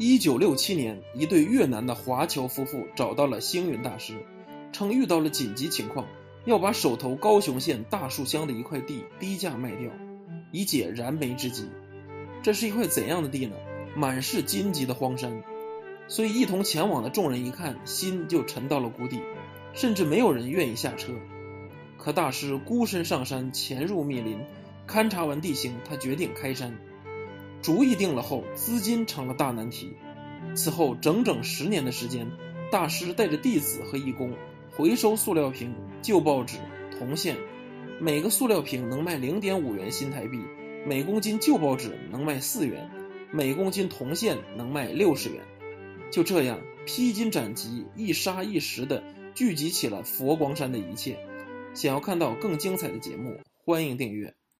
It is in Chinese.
一九六七年，一对越南的华侨夫妇找到了星云大师，称遇到了紧急情况，要把手头高雄县大树乡的一块地低价卖掉，以解燃眉之急。这是一块怎样的地呢？满是荆棘的荒山。所以一同前往的众人一看，心就沉到了谷底，甚至没有人愿意下车。可大师孤身上山，潜入密林，勘察完地形，他决定开山。主意定了后，资金成了大难题。此后整整十年的时间，大师带着弟子和义工回收塑料瓶、旧报纸、铜线，每个塑料瓶能卖零点五元新台币，每公斤旧报纸能卖四元，每公斤铜线能卖六十元。就这样，披荆斩棘，一沙一石的聚集起了佛光山的一切。想要看到更精彩的节目，欢迎订阅。